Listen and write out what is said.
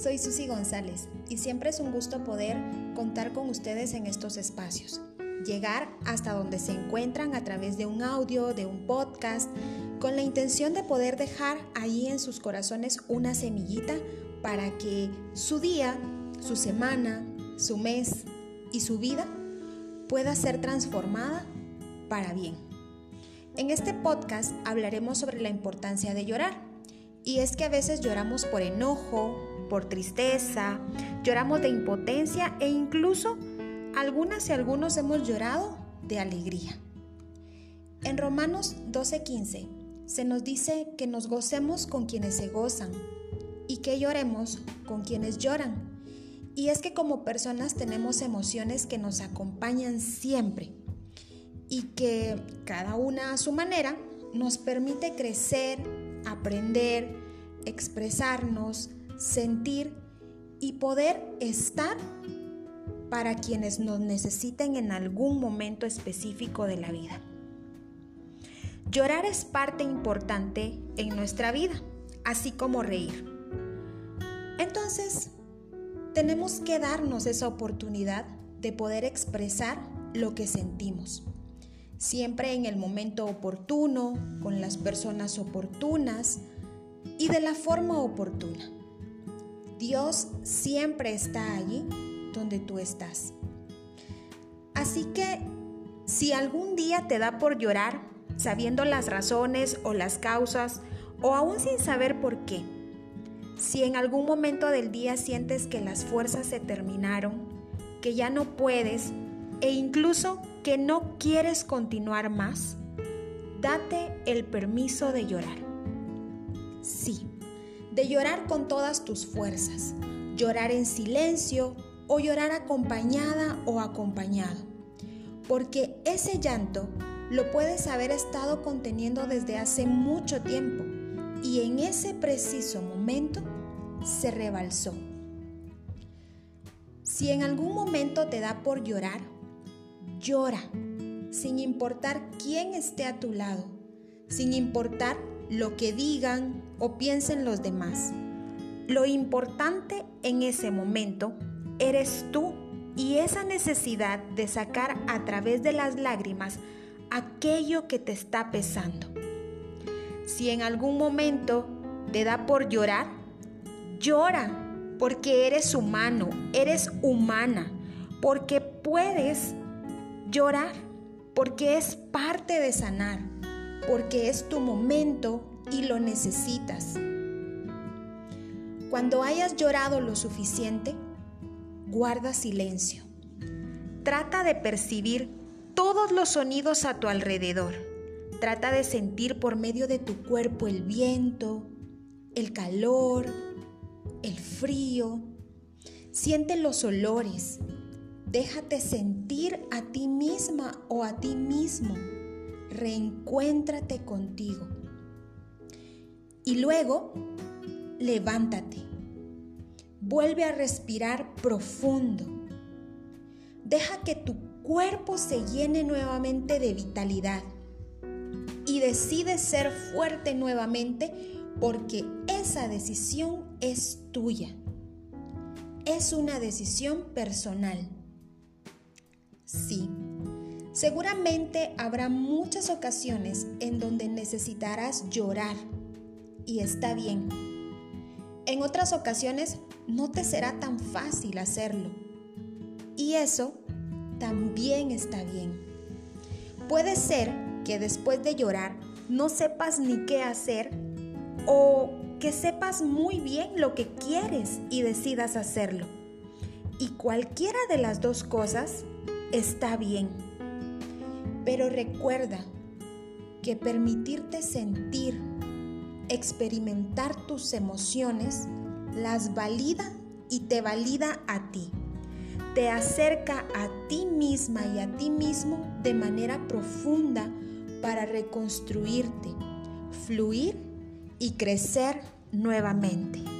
soy Susi González y siempre es un gusto poder contar con ustedes en estos espacios. Llegar hasta donde se encuentran a través de un audio, de un podcast, con la intención de poder dejar ahí en sus corazones una semillita para que su día, su semana, su mes y su vida pueda ser transformada para bien. En este podcast hablaremos sobre la importancia de llorar. Y es que a veces lloramos por enojo, por tristeza, lloramos de impotencia e incluso algunas y algunos hemos llorado de alegría. En Romanos 12:15 se nos dice que nos gocemos con quienes se gozan y que lloremos con quienes lloran. Y es que como personas tenemos emociones que nos acompañan siempre y que cada una a su manera nos permite crecer, aprender, expresarnos, sentir y poder estar para quienes nos necesiten en algún momento específico de la vida. Llorar es parte importante en nuestra vida, así como reír. Entonces, tenemos que darnos esa oportunidad de poder expresar lo que sentimos siempre en el momento oportuno, con las personas oportunas y de la forma oportuna. Dios siempre está allí donde tú estás. Así que si algún día te da por llorar, sabiendo las razones o las causas, o aún sin saber por qué, si en algún momento del día sientes que las fuerzas se terminaron, que ya no puedes e incluso que no quieres continuar más, date el permiso de llorar. Sí, de llorar con todas tus fuerzas, llorar en silencio o llorar acompañada o acompañado, porque ese llanto lo puedes haber estado conteniendo desde hace mucho tiempo y en ese preciso momento se rebalsó. Si en algún momento te da por llorar, Llora, sin importar quién esté a tu lado, sin importar lo que digan o piensen los demás. Lo importante en ese momento eres tú y esa necesidad de sacar a través de las lágrimas aquello que te está pesando. Si en algún momento te da por llorar, llora, porque eres humano, eres humana, porque puedes Llorar porque es parte de sanar, porque es tu momento y lo necesitas. Cuando hayas llorado lo suficiente, guarda silencio. Trata de percibir todos los sonidos a tu alrededor. Trata de sentir por medio de tu cuerpo el viento, el calor, el frío. Siente los olores, Déjate sentir a ti misma o a ti mismo. Reencuéntrate contigo. Y luego, levántate. Vuelve a respirar profundo. Deja que tu cuerpo se llene nuevamente de vitalidad. Y decide ser fuerte nuevamente porque esa decisión es tuya. Es una decisión personal. Sí, seguramente habrá muchas ocasiones en donde necesitarás llorar y está bien. En otras ocasiones no te será tan fácil hacerlo y eso también está bien. Puede ser que después de llorar no sepas ni qué hacer o que sepas muy bien lo que quieres y decidas hacerlo. Y cualquiera de las dos cosas está bien. Pero recuerda que permitirte sentir, experimentar tus emociones, las valida y te valida a ti. Te acerca a ti misma y a ti mismo de manera profunda para reconstruirte, fluir y crecer nuevamente.